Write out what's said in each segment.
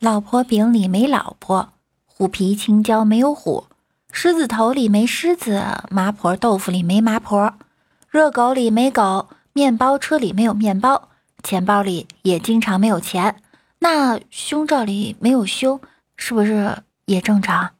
老婆饼里没老婆，虎皮青椒没有虎，狮子头里没狮子，麻婆豆腐里没麻婆，热狗里没狗，面包车里没有面包，钱包里也经常没有钱。那胸罩里没有胸，是不是也正常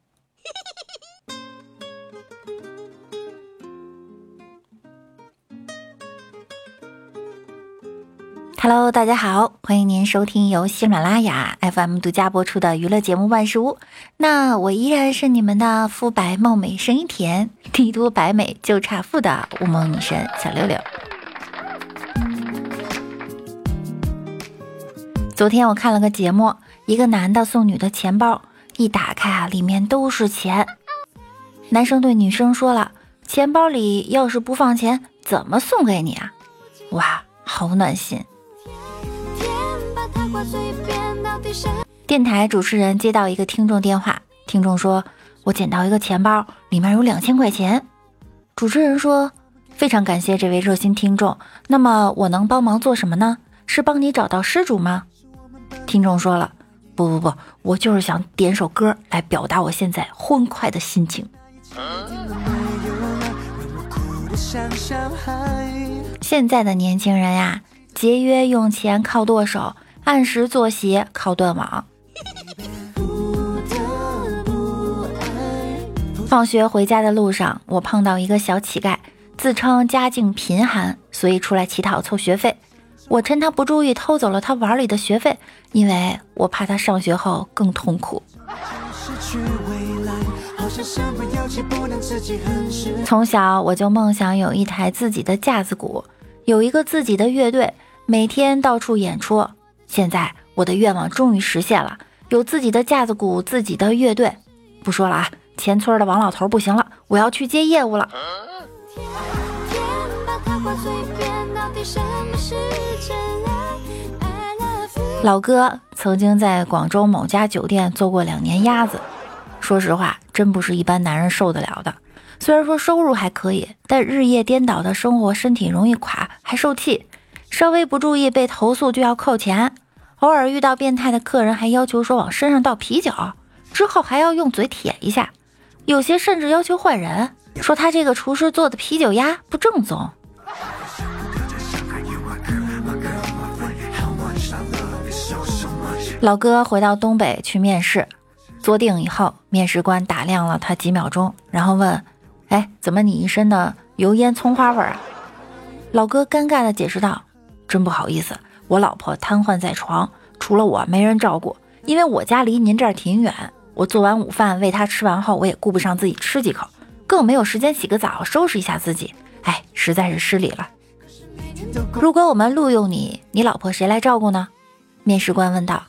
？Hello，大家好，欢迎您收听由喜马拉雅 FM 独家播出的娱乐节目《万事屋》。那我依然是你们的肤白貌美、声音甜、帝都白美就差富的乌蒙女神小六六。昨天我看了个节目，一个男的送女的钱包，一打开啊，里面都是钱。男生对女生说了：“钱包里要是不放钱，怎么送给你啊？”哇，好暖心。电台主持人接到一个听众电话，听众说：“我捡到一个钱包，里面有两千块钱。”主持人说：“非常感谢这位热心听众，那么我能帮忙做什么呢？是帮你找到失主吗？”听众说了：“不不不，我就是想点首歌来表达我现在欢快的心情。”现在的年轻人呀，节约用钱靠剁手。按时作息靠断网。放学回家的路上，我碰到一个小乞丐，自称家境贫寒，所以出来乞讨凑学费。我趁他不注意偷走了他碗里的学费，因为我怕他上学后更痛苦。从小我就梦想有一台自己的架子鼓，有一个自己的乐队，每天到处演出。现在我的愿望终于实现了，有自己的架子鼓，自己的乐队。不说了啊，前村的王老头不行了，我要去接业务了。老哥曾经在广州某家酒店做过两年鸭子，说实话，真不是一般男人受得了的。虽然说收入还可以，但日夜颠倒的生活，身体容易垮，还受气。稍微不注意被投诉就要扣钱，偶尔遇到变态的客人还要求说往身上倒啤酒，之后还要用嘴舔一下，有些甚至要求换人，说他这个厨师做的啤酒鸭不正宗。老哥回到东北去面试，坐定以后，面试官打量了他几秒钟，然后问：“哎，怎么你一身的油烟葱花味啊？”老哥尴尬的解释道。真不好意思，我老婆瘫痪在床，除了我没人照顾。因为我家离您这儿挺远，我做完午饭喂她吃完后，我也顾不上自己吃几口，更没有时间洗个澡收拾一下自己。哎，实在是失礼了。如果我们录用你，你老婆谁来照顾呢？面试官问道。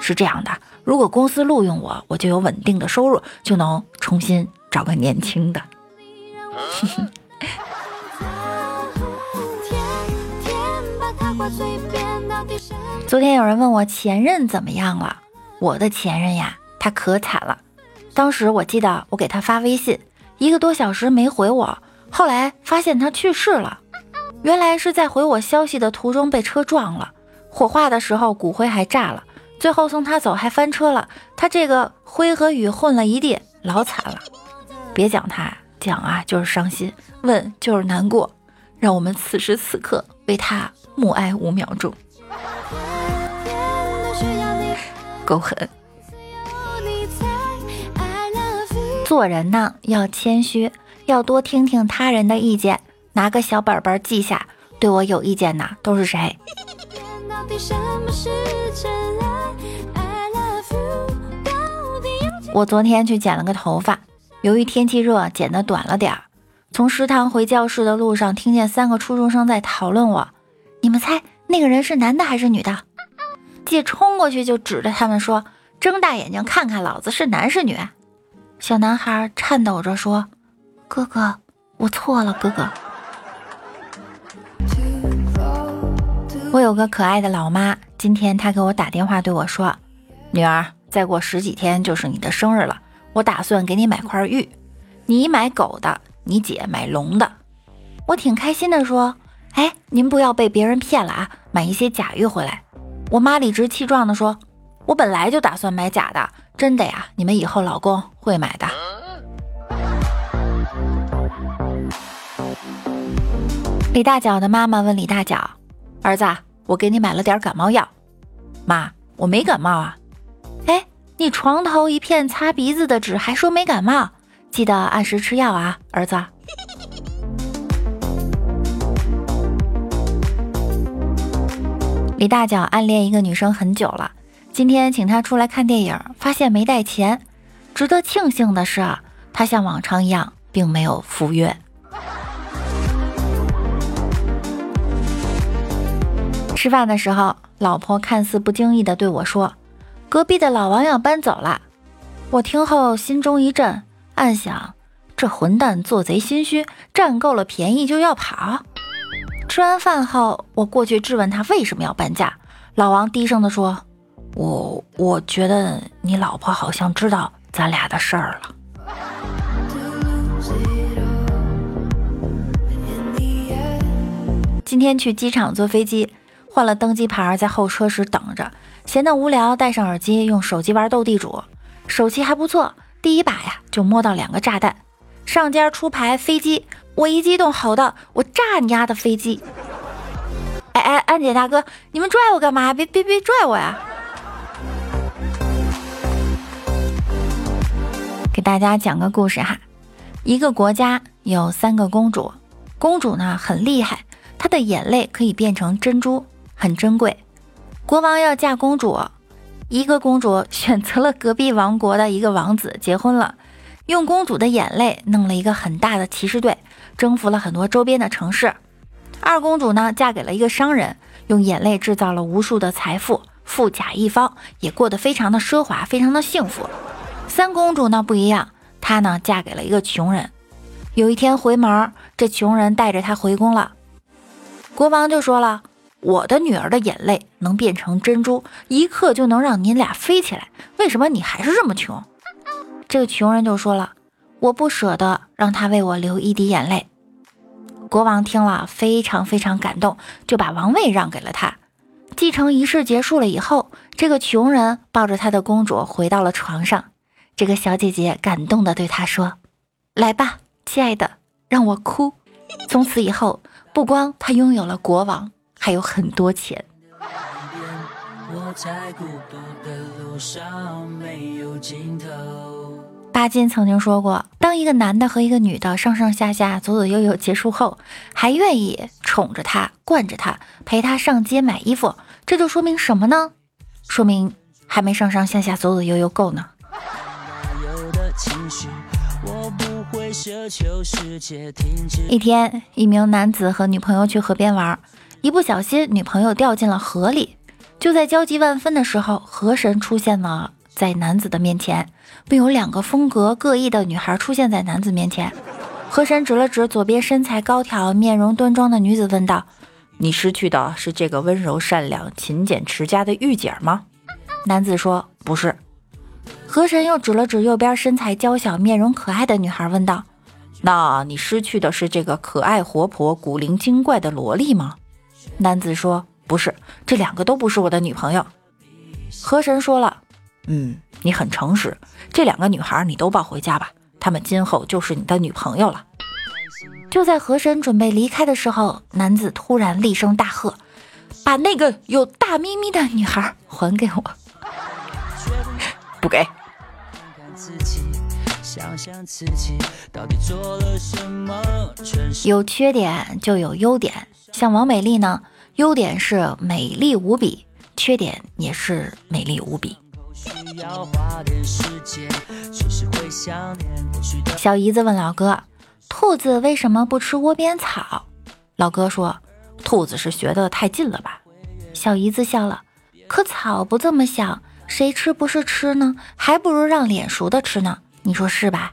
是这样的，如果公司录用我，我就有稳定的收入，就能重新找个年轻的。昨天有人问我前任怎么样了，我的前任呀，他可惨了。当时我记得我给他发微信，一个多小时没回我，后来发现他去世了。原来是在回我消息的途中被车撞了，火化的时候骨灰还炸了，最后送他走还翻车了，他这个灰和雨混了一地，老惨了。别讲他，讲啊就是伤心，问就是难过，让我们此时此刻为他。默哀五秒钟，够狠。做人呢要谦虚，要多听听他人的意见，拿个小本本记下，对我有意见的都是谁。我昨天去剪了个头发，由于天气热，剪的短了点儿。从食堂回教室的路上，听见三个初中生在讨论我。你们猜那个人是男的还是女的？姐冲过去就指着他们说：“睁大眼睛看看，老子是男是女？”小男孩颤抖着说：“哥哥，我错了，哥哥。”我有个可爱的老妈，今天她给我打电话对我说：“女儿，再过十几天就是你的生日了，我打算给你买块玉，你买狗的，你姐买龙的。”我挺开心的说。哎您不要被别人骗了啊！买一些假玉回来。我妈理直气壮地说：“我本来就打算买假的，真的呀，你们以后老公会买的。李大脚的妈妈问李大脚：“儿子，我给你买了点感冒药。”妈，我没感冒啊。哎，你床头一片擦鼻子的纸，还说没感冒？记得按时吃药啊，儿子。李大脚暗恋一个女生很久了，今天请她出来看电影，发现没带钱。值得庆幸的是，他像往常一样，并没有赴约。吃饭的时候，老婆看似不经意地对我说：“隔壁的老王要搬走了。”我听后心中一震，暗想：这混蛋做贼心虚，占够了便宜就要跑。吃完饭后，我过去质问他为什么要搬家。老王低声地说：“我我觉得你老婆好像知道咱俩的事儿了。”今天去机场坐飞机。换了登机牌，在候车室等着，闲得无聊，戴上耳机用手机玩斗地主，手气还不错。第一把呀，就摸到两个炸弹，上家出牌飞机，我一激动吼道：“我炸你丫的飞机！”哎哎，安检大哥，你们拽我干嘛？别别别拽我呀！给大家讲个故事哈，一个国家有三个公主，公主呢很厉害，她的眼泪可以变成珍珠。很珍贵，国王要嫁公主，一个公主选择了隔壁王国的一个王子结婚了，用公主的眼泪弄了一个很大的骑士队，征服了很多周边的城市。二公主呢，嫁给了一个商人，用眼泪制造了无数的财富，富甲一方，也过得非常的奢华，非常的幸福。三公主呢不一样，她呢嫁给了一个穷人，有一天回门，这穷人带着她回宫了，国王就说了。我的女儿的眼泪能变成珍珠，一刻就能让你俩飞起来。为什么你还是这么穷？这个穷人就说了：“我不舍得让她为我流一滴眼泪。”国王听了非常非常感动，就把王位让给了他。继承仪式结束了以后，这个穷人抱着他的公主回到了床上。这个小姐姐感动地对他说：“来吧，亲爱的，让我哭。”从此以后，不光他拥有了国王。还有很多钱。巴金曾经说过，当一个男的和一个女的上上下下、左左右右结束后，还愿意宠着她、惯着她、陪她上街买衣服，这就说明什么呢？说明还没上上下下、左左右右够呢。一天，一名男子和女朋友去河边玩。一不小心，女朋友掉进了河里。就在焦急万分的时候，河神出现了在男子的面前，并有两个风格各异的女孩出现在男子面前。河神指了指左边身材高挑、面容端庄的女子，问道：“你失去的是这个温柔善良、勤俭持家的御姐吗？”男子说：“不是。”河神又指了指右边身材娇小、面容可爱的女孩，问道：“那你失去的是这个可爱活泼、古灵精怪的萝莉吗？”男子说：“不是，这两个都不是我的女朋友。”河神说了：“嗯，你很诚实，这两个女孩你都抱回家吧，她们今后就是你的女朋友了。”就在河神准备离开的时候，男子突然厉声大喝：“把那个有大咪咪的女孩还给我！” 不给。有缺点就有优点。像王美丽呢，优点是美丽无比，缺点也是美丽无比。小姨子问老哥：“兔子为什么不吃窝边草？”老哥说：“兔子是学的太近了吧。”小姨子笑了：“可草不这么想，谁吃不是吃呢？还不如让脸熟的吃呢，你说是吧？”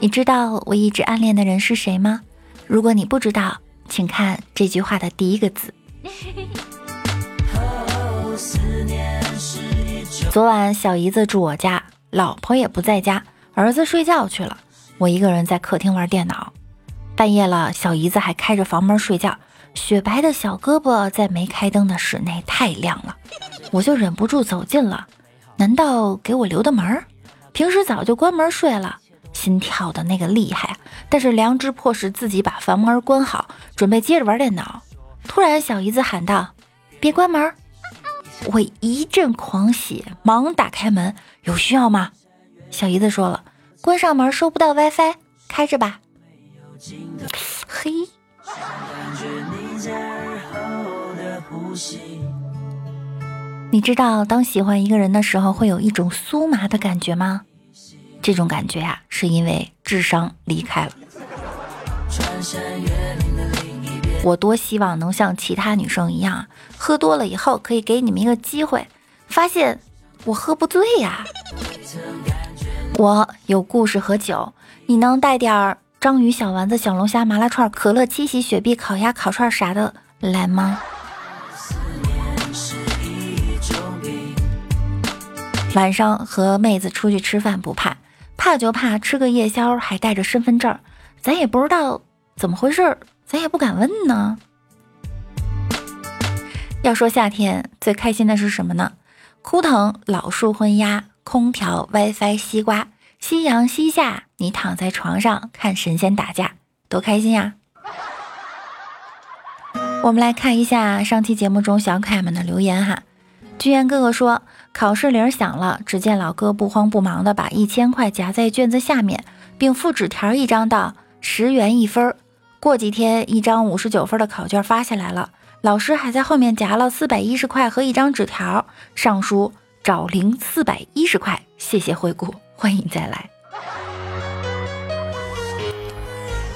你知道我一直暗恋的人是谁吗？如果你不知道，请看这句话的第一个字。昨晚小姨子住我家，老婆也不在家，儿子睡觉去了，我一个人在客厅玩电脑。半夜了，小姨子还开着房门睡觉，雪白的小胳膊在没开灯的室内太亮了，我就忍不住走近了。难道给我留的门？平时早就关门睡了，心跳的那个厉害，但是良知迫使自己把房门关好，准备接着玩电脑。突然，小姨子喊道：“别关门！”我一阵狂喜，忙打开门：“有需要吗？”小姨子说了：“关上门收不到 WiFi，开着吧。”嘿。你知道当喜欢一个人的时候会有一种酥麻的感觉吗？这种感觉呀，是因为智商离开了。我多希望能像其他女生一样，喝多了以后可以给你们一个机会，发现我喝不醉呀。我有故事和酒，你能带点章鱼小丸子、小龙虾、麻辣串、可乐、七喜、雪碧、烤鸭、烤串啥的来吗？晚上和妹子出去吃饭不怕，怕就怕吃个夜宵还带着身份证，咱也不知道怎么回事，咱也不敢问呢。要说夏天最开心的是什么呢？枯藤老树昏鸦，空调 WiFi 西瓜，夕阳西下，你躺在床上看神仙打架，多开心呀！我们来看一下上期节目中小可爱们的留言哈。居然哥哥说考试铃响了，只见老哥不慌不忙的把一千块夹在卷子下面，并附纸条一张，道：“十元一分。”过几天，一张五十九分的考卷发下来了，老师还在后面夹了四百一十块和一张纸条，上书“找零四百一十块，谢谢惠顾，欢迎再来。”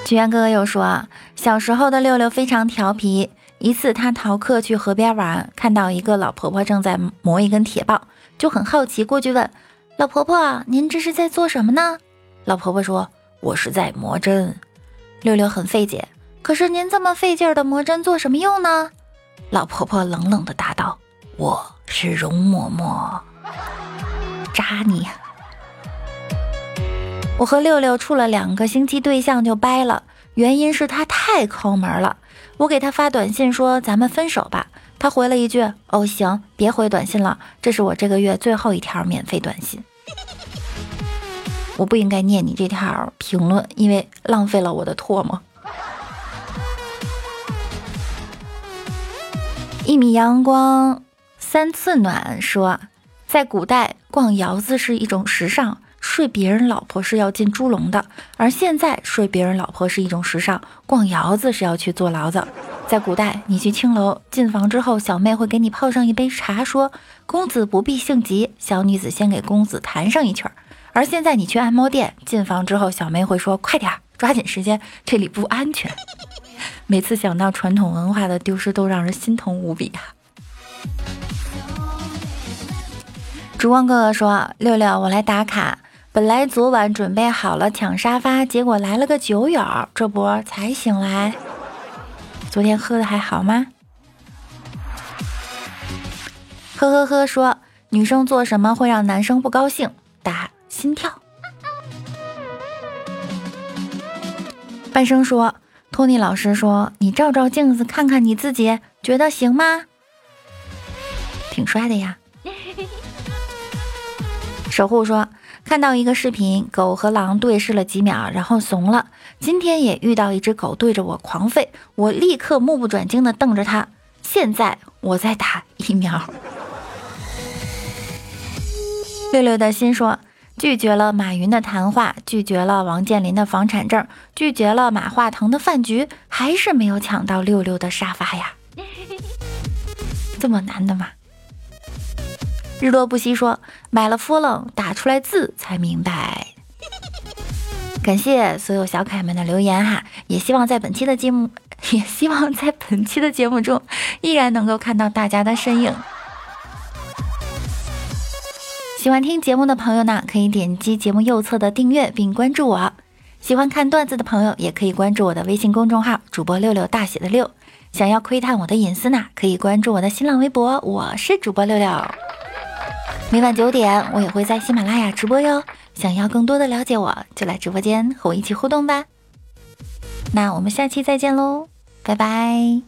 居然哥哥又说，小时候的六六非常调皮。一次，他逃课去河边玩，看到一个老婆婆正在磨一根铁棒，就很好奇，过去问老婆婆：“您这是在做什么呢？”老婆婆说：“我是在磨针。”六六很费解，可是您这么费劲的磨针做什么用呢？老婆婆冷冷的答道：“我是容嬷嬷，扎你！”我和六六处了两个星期对象就掰了，原因是他太抠门了。我给他发短信说咱们分手吧，他回了一句哦行，别回短信了，这是我这个月最后一条免费短信。我不应该念你这条评论，因为浪费了我的唾沫。一米阳光三次暖说，在古代逛窑子是一种时尚。睡别人老婆是要进猪笼的，而现在睡别人老婆是一种时尚，逛窑子是要去坐牢子。在古代，你去青楼进房之后，小妹会给你泡上一杯茶，说：“公子不必性急，小女子先给公子弹上一曲儿。”而现在，你去按摩店进房之后，小妹会说：“快点，抓紧时间，这里不安全。”每次想到传统文化的丢失，都让人心疼无比啊！烛光哥哥说：“六六，我来打卡。”本来昨晚准备好了抢沙发，结果来了个酒友，这不才醒来。昨天喝的还好吗？呵呵呵，说女生做什么会让男生不高兴？打心跳。半生说，托尼老师说，你照照镜子看看你自己，觉得行吗？挺帅的呀。守护说。看到一个视频，狗和狼对视了几秒，然后怂了。今天也遇到一只狗对着我狂吠，我立刻目不转睛地瞪着它。现在我在打疫苗。六六的心说，拒绝了马云的谈话，拒绝了王健林的房产证，拒绝了马化腾的饭局，还是没有抢到六六的沙发呀？这么难的吗？日落不息说买了佛冷打出来字才明白。感谢所有小可爱们的留言哈，也希望在本期的节目，也希望在本期的节目中依然能够看到大家的身影。喜欢听节目的朋友呢，可以点击节目右侧的订阅并关注我。喜欢看段子的朋友也可以关注我的微信公众号主播六六大写的六。想要窥探我的隐私呢，可以关注我的新浪微博，我是主播六六。每晚九点，我也会在喜马拉雅直播哟。想要更多的了解我，就来直播间和我一起互动吧。那我们下期再见喽，拜拜。